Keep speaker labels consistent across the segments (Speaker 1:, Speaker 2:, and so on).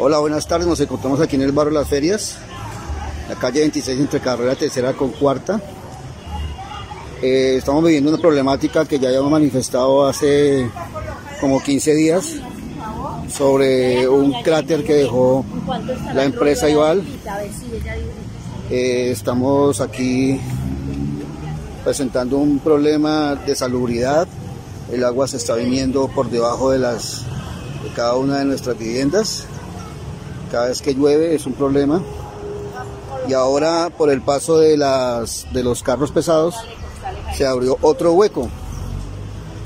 Speaker 1: Hola, buenas tardes. Nos encontramos aquí en el barrio Las Ferias, la calle 26 entre carrera tercera con cuarta. Eh, estamos viviendo una problemática que ya habíamos manifestado hace como 15 días sobre un cráter que dejó la empresa Ival. Eh, estamos aquí presentando un problema de salubridad. El agua se está viniendo por debajo de las de cada una de nuestras viviendas. Cada vez que llueve es un problema. Y ahora por el paso de, las, de los carros pesados se abrió otro hueco,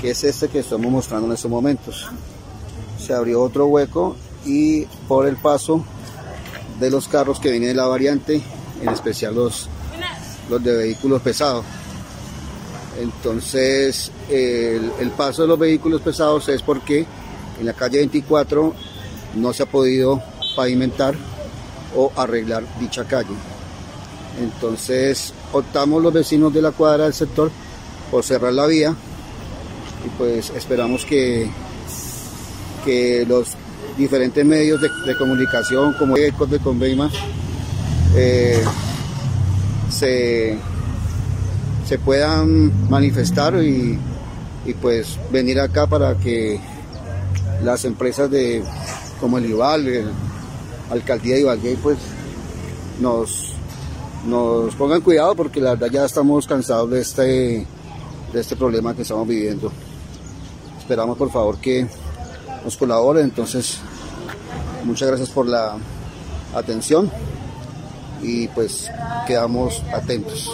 Speaker 1: que es este que estamos mostrando en estos momentos. Se abrió otro hueco y por el paso de los carros que vienen de la variante, en especial los, los de vehículos pesados. Entonces, el, el, paso de los vehículos pesados es porque en la calle 24 no se ha podido pavimentar o arreglar dicha calle. Entonces optamos los vecinos de la cuadra del sector por cerrar la vía y pues esperamos que, que los diferentes medios de, comunicación como Ecos de Conveima eh, se, se puedan manifestar y, y pues venir acá para que las empresas de como el IVAL, alcaldía de Ibagué, pues nos, nos pongan cuidado porque la verdad ya estamos cansados de este, de este problema que estamos viviendo. Esperamos por favor que nos colaboren, entonces muchas gracias por la atención y pues quedamos atentos.